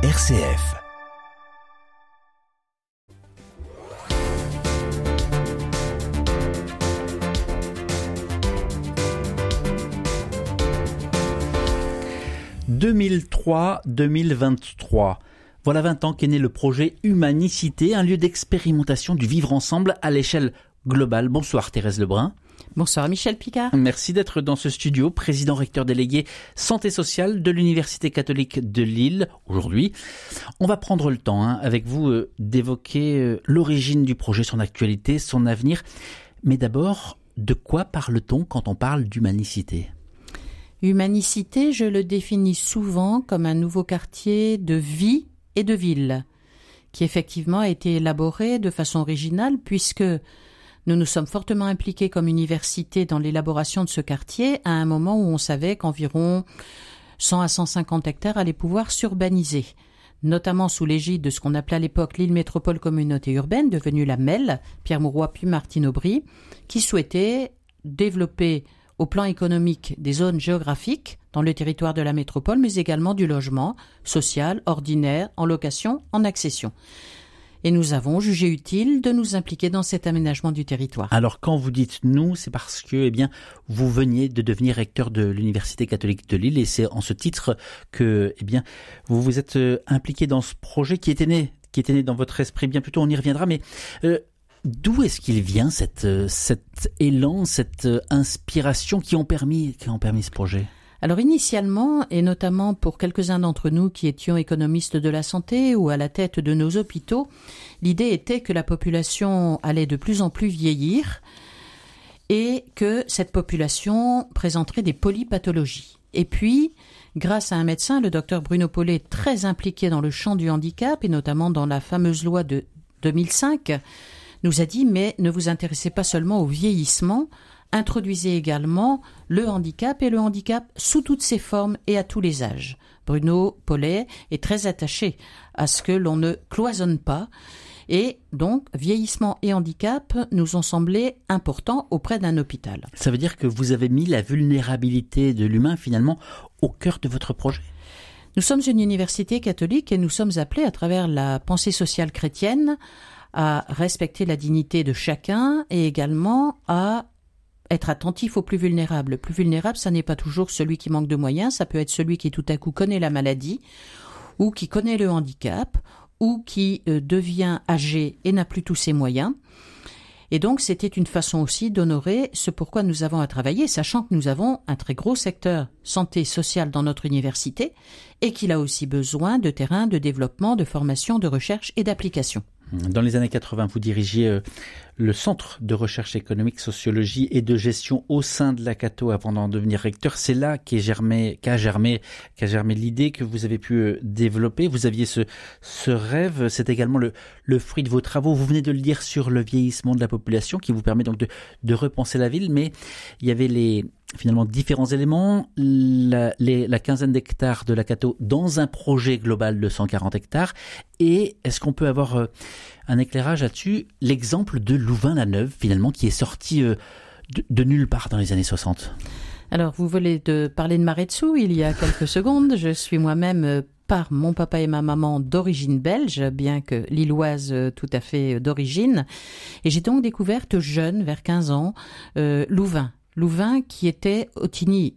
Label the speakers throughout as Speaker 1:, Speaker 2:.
Speaker 1: RCF. « 2003-2023. Voilà 20 ans qu'est né le projet Humanicité, un lieu d'expérimentation du vivre ensemble à l'échelle globale. Bonsoir Thérèse Lebrun.
Speaker 2: Bonsoir Michel Picard.
Speaker 1: Merci d'être dans ce studio, président recteur délégué santé sociale de l'Université catholique de Lille aujourd'hui. On va prendre le temps hein, avec vous euh, d'évoquer euh, l'origine du projet, son actualité, son avenir. Mais d'abord, de quoi parle-t-on quand on parle d'humanicité?
Speaker 2: Humanicité, je le définis souvent comme un nouveau quartier de vie et de ville, qui effectivement a été élaboré de façon originale puisque nous nous sommes fortement impliqués comme université dans l'élaboration de ce quartier à un moment où on savait qu'environ 100 à 150 hectares allaient pouvoir s'urbaniser, notamment sous l'égide de ce qu'on appelait à l'époque l'île métropole communauté urbaine, devenue la MEL, Pierre Mauroy puis Martine Aubry, qui souhaitait développer au plan économique des zones géographiques dans le territoire de la métropole, mais également du logement social, ordinaire, en location, en accession et nous avons jugé utile de nous impliquer dans cet aménagement du territoire.
Speaker 1: Alors quand vous dites nous, c'est parce que eh bien vous veniez de devenir recteur de l'Université catholique de Lille et c'est en ce titre que eh bien vous vous êtes euh, impliqué dans ce projet qui était né qui était né dans votre esprit bien plus tôt, on y reviendra mais euh, D'où est-ce qu'il vient euh, cet élan, cette inspiration qui ont permis, qui ont permis ce projet?
Speaker 2: Alors initialement, et notamment pour quelques-uns d'entre nous qui étions économistes de la santé ou à la tête de nos hôpitaux, l'idée était que la population allait de plus en plus vieillir et que cette population présenterait des polypathologies. Et puis, grâce à un médecin, le docteur Bruno Paulet, très impliqué dans le champ du handicap et notamment dans la fameuse loi de 2005, nous a dit mais ne vous intéressez pas seulement au vieillissement, introduisait également le handicap et le handicap sous toutes ses formes et à tous les âges. Bruno Paulet est très attaché à ce que l'on ne cloisonne pas et donc, vieillissement et handicap nous ont semblé importants auprès d'un hôpital.
Speaker 1: Ça veut dire que vous avez mis la vulnérabilité de l'humain finalement au cœur de votre projet?
Speaker 2: Nous sommes une université catholique et nous sommes appelés à travers la pensée sociale chrétienne à respecter la dignité de chacun et également à être attentif aux plus vulnérables. Le plus vulnérable, ça n'est pas toujours celui qui manque de moyens, ça peut être celui qui tout à coup connaît la maladie, ou qui connaît le handicap, ou qui euh, devient âgé et n'a plus tous ses moyens. Et donc, c'était une façon aussi d'honorer ce pourquoi nous avons à travailler, sachant que nous avons un très gros secteur santé sociale dans notre université et qu'il a aussi besoin de terrains de développement, de formation, de recherche et d'application.
Speaker 1: Dans les années 80, vous dirigiez euh, le Centre de recherche économique, sociologie et de gestion au sein de la Cato avant d'en devenir recteur. C'est là qu'a germé, qu'a germé, qu'a germé l'idée que vous avez pu euh, développer. Vous aviez ce, ce rêve. C'est également le, le fruit de vos travaux. Vous venez de le dire sur le vieillissement de la population qui vous permet donc de, de repenser la ville. Mais il y avait les, finalement différents éléments, la, les, la quinzaine d'hectares de la Cato dans un projet global de 140 hectares, et est-ce qu'on peut avoir euh, un éclairage là-dessus, l'exemple de Louvain-la-Neuve finalement qui est sorti euh, de, nulle part dans les années 60
Speaker 2: Alors vous voulez de parler de Maretsu il y a quelques secondes, je suis moi-même euh, par mon papa et ma maman d'origine belge, bien que lilloise tout à fait d'origine. Et j'ai donc découvert jeune, vers 15 ans, Louvain, Louvain qui était Otigny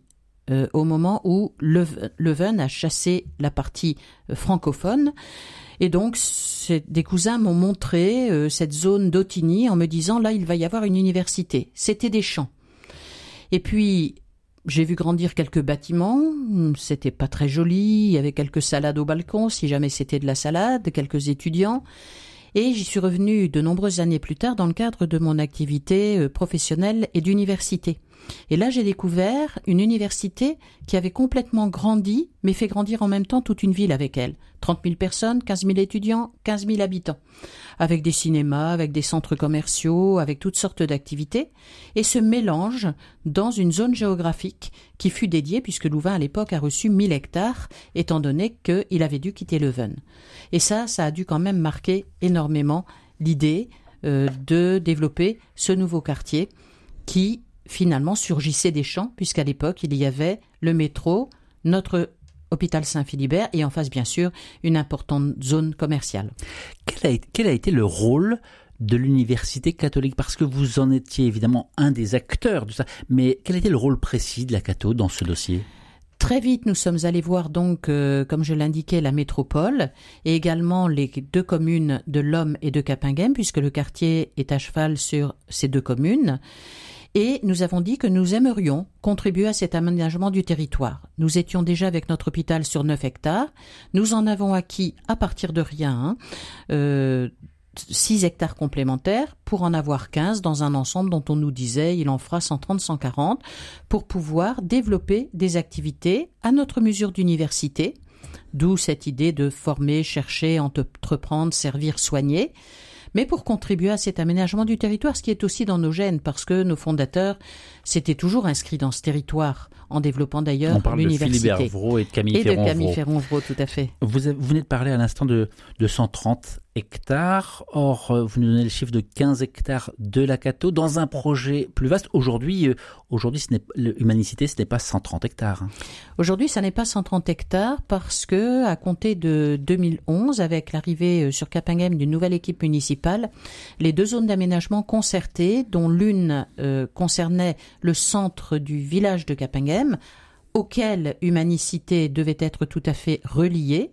Speaker 2: euh, au moment où Leuven a chassé la partie euh, francophone. Et donc, des cousins m'ont montré euh, cette zone d'Otigny en me disant là, il va y avoir une université. C'était des champs. Et puis, j'ai vu grandir quelques bâtiments. C'était pas très joli. Il y avait quelques salades au balcon, si jamais c'était de la salade, quelques étudiants. Et j'y suis revenu de nombreuses années plus tard dans le cadre de mon activité professionnelle et d'université. Et là, j'ai découvert une université qui avait complètement grandi, mais fait grandir en même temps toute une ville avec elle. 30 000 personnes, 15 000 étudiants, 15 000 habitants. Avec des cinémas, avec des centres commerciaux, avec toutes sortes d'activités. Et ce mélange dans une zone géographique qui fut dédiée, puisque Louvain à l'époque a reçu 1000 hectares, étant donné qu'il avait dû quitter Leuven. Et ça, ça a dû quand même marquer énormément l'idée euh, de développer ce nouveau quartier qui finalement surgissaient des champs, puisqu'à l'époque, il y avait le métro, notre hôpital Saint-Philibert et en face, bien sûr, une importante zone commerciale.
Speaker 1: Quel a, quel a été le rôle de l'université catholique? Parce que vous en étiez évidemment un des acteurs de ça. Mais quel était le rôle précis de la catho dans ce dossier?
Speaker 2: Très vite, nous sommes allés voir donc, euh, comme je l'indiquais, la métropole et également les deux communes de L'Homme et de Capinghem, puisque le quartier est à cheval sur ces deux communes. Et nous avons dit que nous aimerions contribuer à cet aménagement du territoire. Nous étions déjà avec notre hôpital sur 9 hectares. Nous en avons acquis à partir de rien hein, euh, 6 hectares complémentaires pour en avoir 15 dans un ensemble dont on nous disait il en fera 130-140 pour pouvoir développer des activités à notre mesure d'université, d'où cette idée de former, chercher, entreprendre, servir, soigner mais pour contribuer à cet aménagement du territoire, ce qui est aussi dans nos gènes, parce que nos fondateurs s'étaient toujours inscrits dans ce territoire, en développant d'ailleurs l'université.
Speaker 1: On parle de Philibert et de Camille
Speaker 2: et de Camille Ferron-Vro, tout à fait.
Speaker 1: Vous, vous venez de parler à l'instant de, de 130 hectares. Or, euh, vous nous donnez le chiffre de 15 hectares de la Cato dans un projet plus vaste. Aujourd'hui, euh, aujourd'hui, l'humanicité, ce n'est pas 130 hectares.
Speaker 2: Aujourd'hui, ça n'est pas 130 hectares parce que, à compter de 2011, avec l'arrivée euh, sur Capinghem d'une nouvelle équipe municipale, les deux zones d'aménagement concertées, dont l'une concernait le centre du village de Capinghem, auquel Humanicité devait être tout à fait reliée,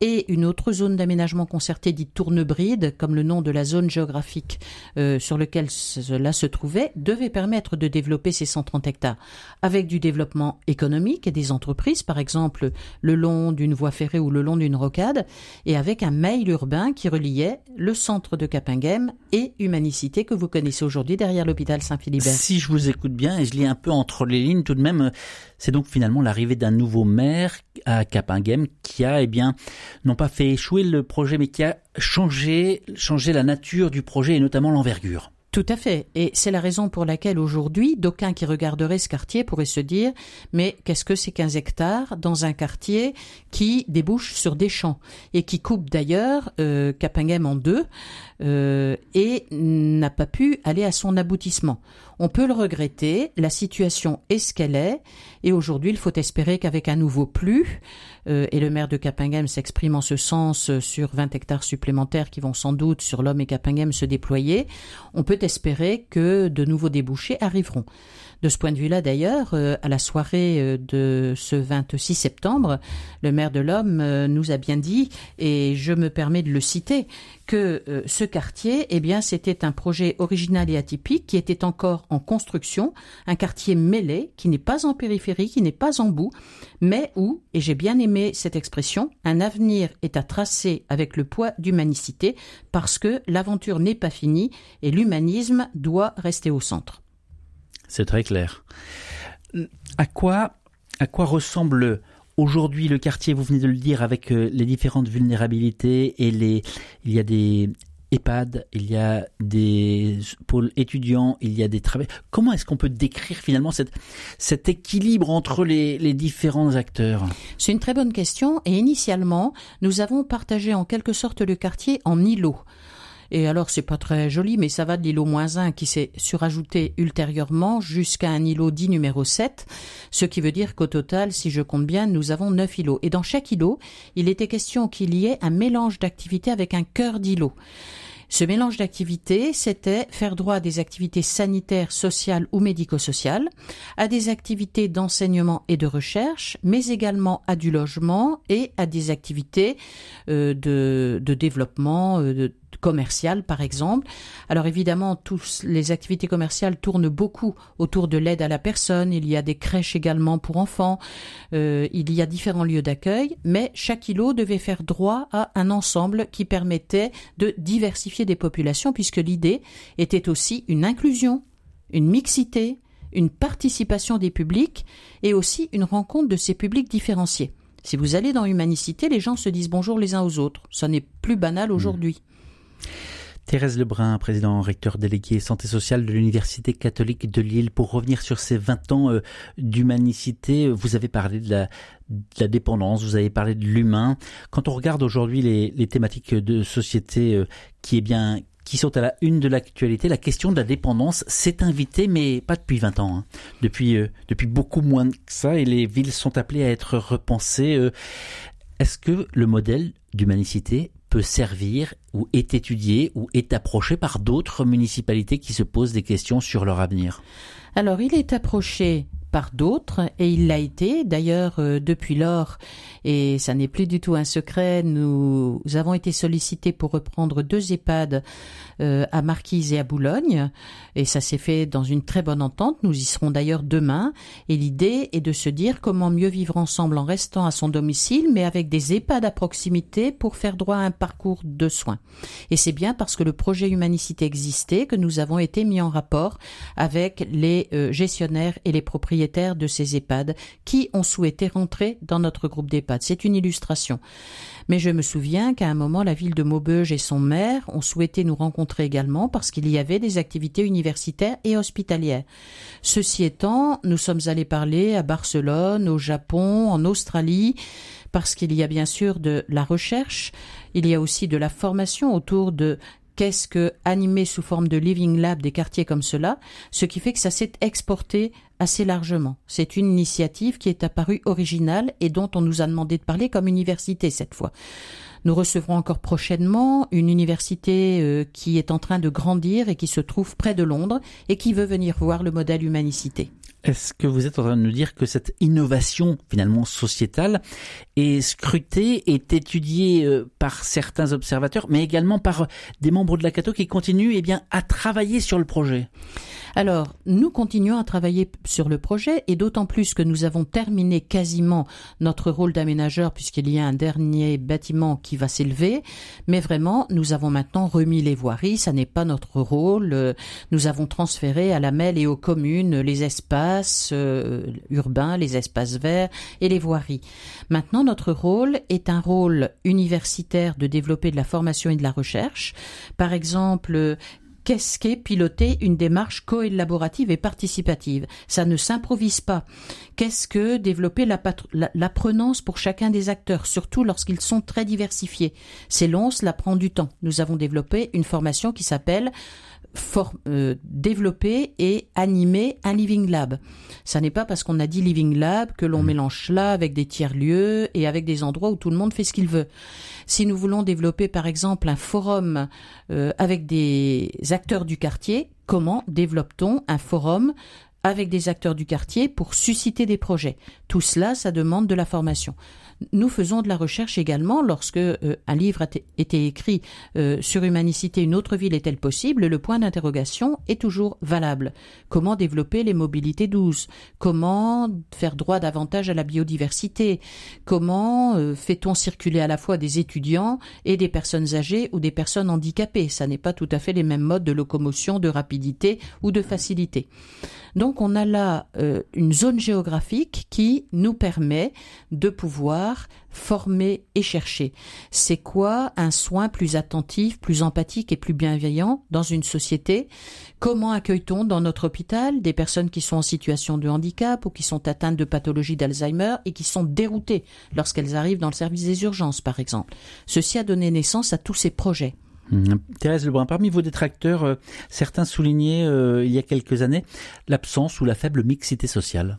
Speaker 2: et une autre zone d'aménagement concerté dite Tournebride, comme le nom de la zone géographique euh, sur lequel cela se trouvait, devait permettre de développer ces 130 hectares, avec du développement économique et des entreprises, par exemple le long d'une voie ferrée ou le long d'une rocade, et avec un mail urbain qui reliait le centre de Capinghem et Humanicité que vous connaissez aujourd'hui derrière l'hôpital Saint-Philibert.
Speaker 1: Si je vous écoute bien, et je lis un peu entre les lignes tout de même, c'est donc finalement l'arrivée d'un nouveau maire à Capinghem qui a, eh bien, non pas fait échouer le projet, mais qui a changé, changé la nature du projet et notamment l'envergure.
Speaker 2: Tout à fait. Et c'est la raison pour laquelle aujourd'hui, d'aucuns qui regarderaient ce quartier pourraient se dire mais qu'est-ce que c'est 15 hectares dans un quartier qui débouche sur des champs et qui coupe d'ailleurs euh, Capinghem en deux euh, et n'a pas pu aller à son aboutissement. On peut le regretter, la situation est ce qu'elle est, et aujourd'hui il faut espérer qu'avec un nouveau plus, euh, et le maire de Capinghem s'exprime en ce sens sur 20 hectares supplémentaires qui vont sans doute sur l'homme et Capinghem se déployer, on peut espérer que de nouveaux débouchés arriveront. De ce point de vue-là, d'ailleurs, euh, à la soirée euh, de ce 26 septembre, le maire de l'Homme euh, nous a bien dit, et je me permets de le citer, que ce quartier, eh bien, c'était un projet original et atypique qui était encore en construction, un quartier mêlé, qui n'est pas en périphérie, qui n'est pas en bout, mais où, et j'ai bien aimé cette expression, un avenir est à tracer avec le poids d'humanicité, parce que l'aventure n'est pas finie et l'humanisme doit rester au centre.
Speaker 1: C'est très clair. À quoi, à quoi ressemble aujourd'hui le quartier Vous venez de le dire avec euh, les différentes vulnérabilités et les, il y a des EHPAD, il y a des pôles étudiants, il y a des travailleurs. Comment est-ce qu'on peut décrire finalement cette, cet équilibre entre les, les différents acteurs?
Speaker 2: C'est une très bonne question et initialement, nous avons partagé en quelque sorte le quartier en îlots. Et alors, c'est pas très joli, mais ça va de l'îlot moins 1 qui s'est surajouté ultérieurement jusqu'à un îlot dit numéro 7, ce qui veut dire qu'au total, si je compte bien, nous avons 9 îlots. Et dans chaque îlot, il était question qu'il y ait un mélange d'activités avec un cœur d'îlot. Ce mélange d'activités, c'était faire droit à des activités sanitaires, sociales ou médico-sociales, à des activités d'enseignement et de recherche, mais également à du logement et à des activités euh, de, développement, euh, commerciales, par exemple. Alors évidemment, tous les activités commerciales tournent beaucoup autour de l'aide à la personne. Il y a des crèches également pour enfants. Euh, il y a différents lieux d'accueil, mais chaque îlot devait faire droit à un ensemble qui permettait de diversifier des populations, puisque l'idée était aussi une inclusion, une mixité, une participation des publics et aussi une rencontre de ces publics différenciés. Si vous allez dans Humanicité, les gens se disent bonjour les uns aux autres. Ça n'est plus banal aujourd'hui.
Speaker 1: Thérèse Lebrun, président recteur délégué santé sociale de l'Université catholique de Lille, pour revenir sur ces 20 ans euh, d'humanicité, vous avez parlé de la, dépendance, vous avez parlé de l'humain. Quand on regarde aujourd'hui les, thématiques de société euh, qui sont à la une de l'actualité. La question de la dépendance s'est invitée, mais pas depuis 20 ans. Hein. Depuis, euh, depuis beaucoup moins que ça, et les villes sont appelées à être repensées. Est-ce que le modèle d'humanicité servir ou est étudié ou est approché par d'autres municipalités qui se posent des questions sur leur avenir.
Speaker 2: Alors, il est approché par d'autres et il l'a été. D'ailleurs, euh, depuis lors, et ça n'est plus du tout un secret, nous avons été sollicités pour reprendre deux EHPAD euh, à Marquise et à Boulogne et ça s'est fait dans une très bonne entente. Nous y serons d'ailleurs demain et l'idée est de se dire comment mieux vivre ensemble en restant à son domicile mais avec des EHPAD à proximité pour faire droit à un parcours de soins. Et c'est bien parce que le projet Humanicité existait que nous avons été mis en rapport avec les euh, gestionnaires et les propriétaires de ces EHPAD qui ont souhaité rentrer dans notre groupe d'EHPAD. C'est une illustration. Mais je me souviens qu'à un moment, la ville de Maubeuge et son maire ont souhaité nous rencontrer également parce qu'il y avait des activités universitaires et hospitalières. Ceci étant, nous sommes allés parler à Barcelone, au Japon, en Australie, parce qu'il y a bien sûr de la recherche, il y a aussi de la formation autour de qu'est-ce que animer sous forme de living lab des quartiers comme cela, ce qui fait que ça s'est exporté assez largement. C'est une initiative qui est apparue originale et dont on nous a demandé de parler comme université cette fois. Nous recevrons encore prochainement une université euh, qui est en train de grandir et qui se trouve près de Londres et qui veut venir voir le modèle humanicité.
Speaker 1: Est-ce que vous êtes en train de nous dire que cette innovation finalement sociétale est scrutée, est étudiée euh, par certains observateurs, mais également par des membres de la Cato qui continuent eh bien, à travailler sur le projet?
Speaker 2: Alors, nous continuons à travailler sur le projet et d'autant plus que nous avons terminé quasiment notre rôle d'aménageur puisqu'il y a un dernier bâtiment qui va s'élever. Mais vraiment, nous avons maintenant remis les voiries. Ça n'est pas notre rôle. Nous avons transféré à la MEL et aux communes les espaces euh, urbains, les espaces verts et les voiries. Maintenant, notre rôle est un rôle universitaire de développer de la formation et de la recherche. Par exemple, qu'est-ce qu'est piloter une démarche coélaborative et participative? Ça ne s'improvise pas. Qu'est-ce que développer l'apprenance pour chacun des acteurs, surtout lorsqu'ils sont très diversifiés? C'est long, cela prend du temps. Nous avons développé une formation qui s'appelle euh, développer et animer un living lab. Ça n'est pas parce qu'on a dit living lab que l'on mmh. mélange là avec des tiers-lieux et avec des endroits où tout le monde fait ce qu'il veut. Si nous voulons développer par exemple un forum euh, avec des acteurs du quartier, comment développe-t-on un forum avec des acteurs du quartier pour susciter des projets Tout cela, ça demande de la formation. Nous faisons de la recherche également lorsque euh, un livre a été écrit euh, sur humanicité, une autre ville est-elle possible? Le point d'interrogation est toujours valable. Comment développer les mobilités douces? Comment faire droit davantage à la biodiversité? Comment euh, fait-on circuler à la fois des étudiants et des personnes âgées ou des personnes handicapées? Ça n'est pas tout à fait les mêmes modes de locomotion, de rapidité ou de facilité. Donc on a là une zone géographique qui nous permet de pouvoir former et chercher. C'est quoi un soin plus attentif, plus empathique et plus bienveillant dans une société? Comment accueille-t-on dans notre hôpital des personnes qui sont en situation de handicap ou qui sont atteintes de pathologie d'Alzheimer et qui sont déroutées lorsqu'elles arrivent dans le service des urgences, par exemple? Ceci a donné naissance à tous ces projets.
Speaker 1: Mmh. Thérèse Lebrun, parmi vos détracteurs, euh, certains soulignaient euh, il y a quelques années l'absence ou la faible mixité sociale.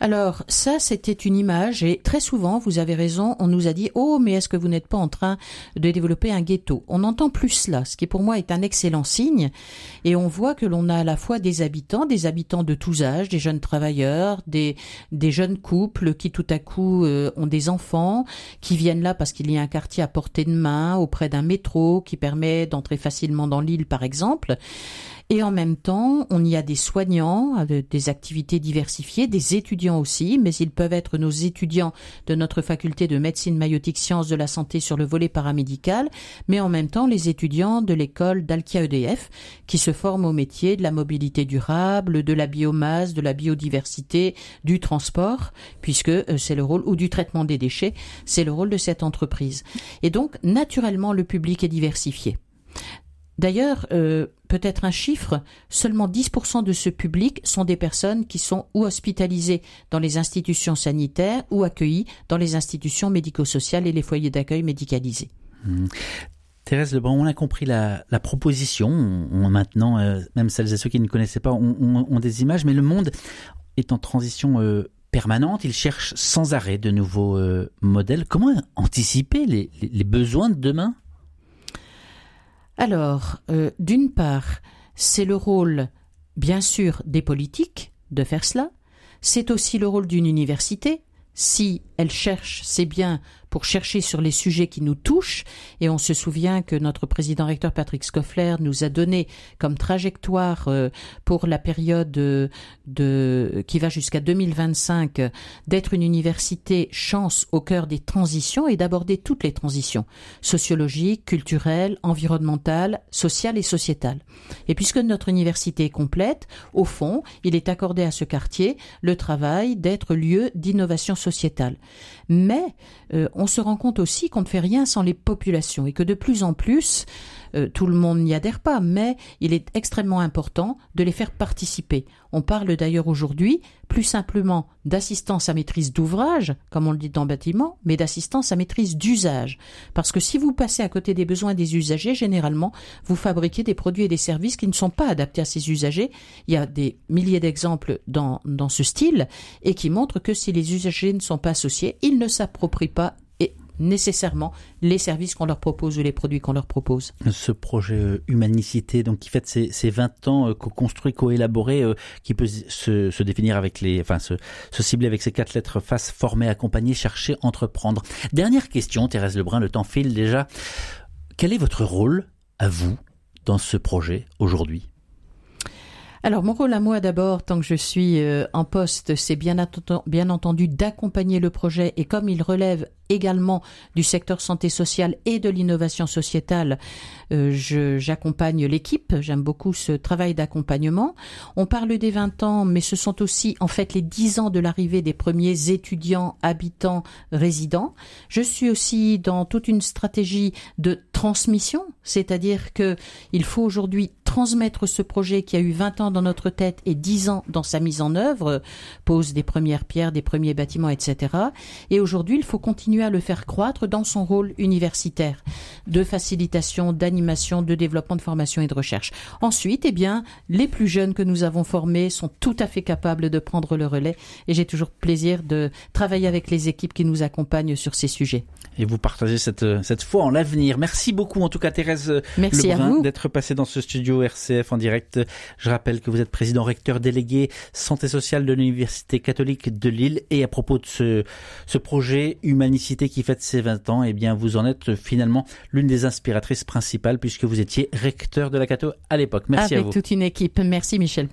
Speaker 2: Alors ça, c'était une image et très souvent, vous avez raison, on nous a dit oh mais est-ce que vous n'êtes pas en train de développer un ghetto? On entend plus cela, ce qui pour moi est un excellent signe et on voit que l'on a à la fois des habitants, des habitants de tous âges, des jeunes travailleurs, des des jeunes couples qui tout à coup euh, ont des enfants, qui viennent là parce qu'il y a un quartier à portée de main auprès d'un métro qui permet d'entrer facilement dans l'île par exemple. Et en même temps, on y a des soignants, avec des activités diversifiées, des étudiants aussi, mais ils peuvent être nos étudiants de notre faculté de médecine maïotique sciences de la santé sur le volet paramédical, mais en même temps les étudiants de l'école d'Alkia EDF qui se forment au métier de la mobilité durable, de la biomasse, de la biodiversité, du transport, puisque euh, c'est le rôle, ou du traitement des déchets, c'est le rôle de cette entreprise. Et donc, naturellement, le public est diversifié. D'ailleurs, euh, peut-être un chiffre, seulement 10% de ce public sont des personnes qui sont ou hospitalisées dans les institutions sanitaires ou accueillies dans les institutions médico-sociales et les foyers d'accueil médicalisés. Mmh.
Speaker 1: Thérèse Lebrun, on a compris la, proposition. On, maintenant, euh, même celles et ceux qui ne connaissaient pas, ont, des images, mais le monde est en transition euh, permanente. Il cherche sans arrêt de nouveaux modèles. Comment anticiper les, besoins de demain?
Speaker 2: Alors, d'une part, c'est le rôle, bien sûr, des politiques de faire cela. C'est aussi le rôle d'une université si elle cherche, c'est bien pour chercher sur les sujets qui nous touchent. Et on se souvient que notre président recteur Patrick Scoffler nous a donné comme trajectoire euh, pour la période euh, qui va jusqu'à 2025 d'être une université chance au cœur des transitions et d'aborder toutes les transitions sociologiques, culturelles, environnementales, sociales et sociétales. Et puisque notre université est complète, au fond, il est accordé à ce quartier le travail d'être lieu d'innovation sociétale. Mais euh, on se rend compte aussi qu'on ne fait rien sans les populations et que de plus en plus, euh, tout le monde n'y adhère pas, mais il est extrêmement important de les faire participer. On parle d'ailleurs aujourd'hui plus simplement d'assistance à maîtrise d'ouvrage, comme on le dit dans bâtiment, mais d'assistance à maîtrise d'usage. Parce que si vous passez à côté des besoins des usagers, généralement, vous fabriquez des produits et des services qui ne sont pas adaptés à ces usagers. Il y a des milliers d'exemples dans, dans ce style et qui montrent que si les usagers ne sont pas associés, ils ne s'approprient pas nécessairement les services qu'on leur propose ou les produits qu'on leur propose.
Speaker 1: Ce projet euh, Humanicité, donc qui fête ses, 20 ans, euh, co-construit, co-élaboré, euh, qui peut se, définir avec les, enfin se, cibler avec ces quatre lettres face, former, accompagner, chercher, entreprendre. Dernière question, Thérèse Lebrun, le temps file déjà. Quel est votre rôle à vous dans ce projet aujourd'hui?
Speaker 2: Alors mon rôle à moi d'abord, tant que je suis en poste, c'est bien, bien entendu d'accompagner le projet et comme il relève également du secteur santé sociale et de l'innovation sociétale. Euh, j'accompagne l'équipe, j'aime beaucoup ce travail d'accompagnement. On parle des 20 ans, mais ce sont aussi en fait les 10 ans de l'arrivée des premiers étudiants, habitants, résidents. Je suis aussi dans toute une stratégie de transmission, c'est-à-dire que il faut aujourd'hui transmettre ce projet qui a eu 20 ans dans notre tête et 10 ans dans sa mise en œuvre, pose des premières pierres, des premiers bâtiments, etc. Et aujourd'hui, il faut continuer à le faire croître dans son rôle universitaire de facilitation, d'animation, de développement de formation et de recherche. Ensuite, eh bien, les plus jeunes que nous avons formés sont tout à fait capables de prendre le relais et j'ai toujours plaisir de travailler avec les équipes qui nous accompagnent sur ces sujets.
Speaker 1: Et vous partagez cette, cette foi en l'avenir. Merci beaucoup, en tout cas, Thérèse
Speaker 2: Merci
Speaker 1: Lebrun, d'être passée dans ce studio RCF en direct. Je rappelle que vous êtes président recteur délégué santé sociale de l'Université catholique de Lille et à propos de ce, ce projet humaniste qui fête ses 20 ans, eh bien vous en êtes finalement l'une des inspiratrices principales puisque vous étiez recteur de la Cato à l'époque. Merci
Speaker 2: à
Speaker 1: vous.
Speaker 2: Avec toute une équipe. Merci Michel.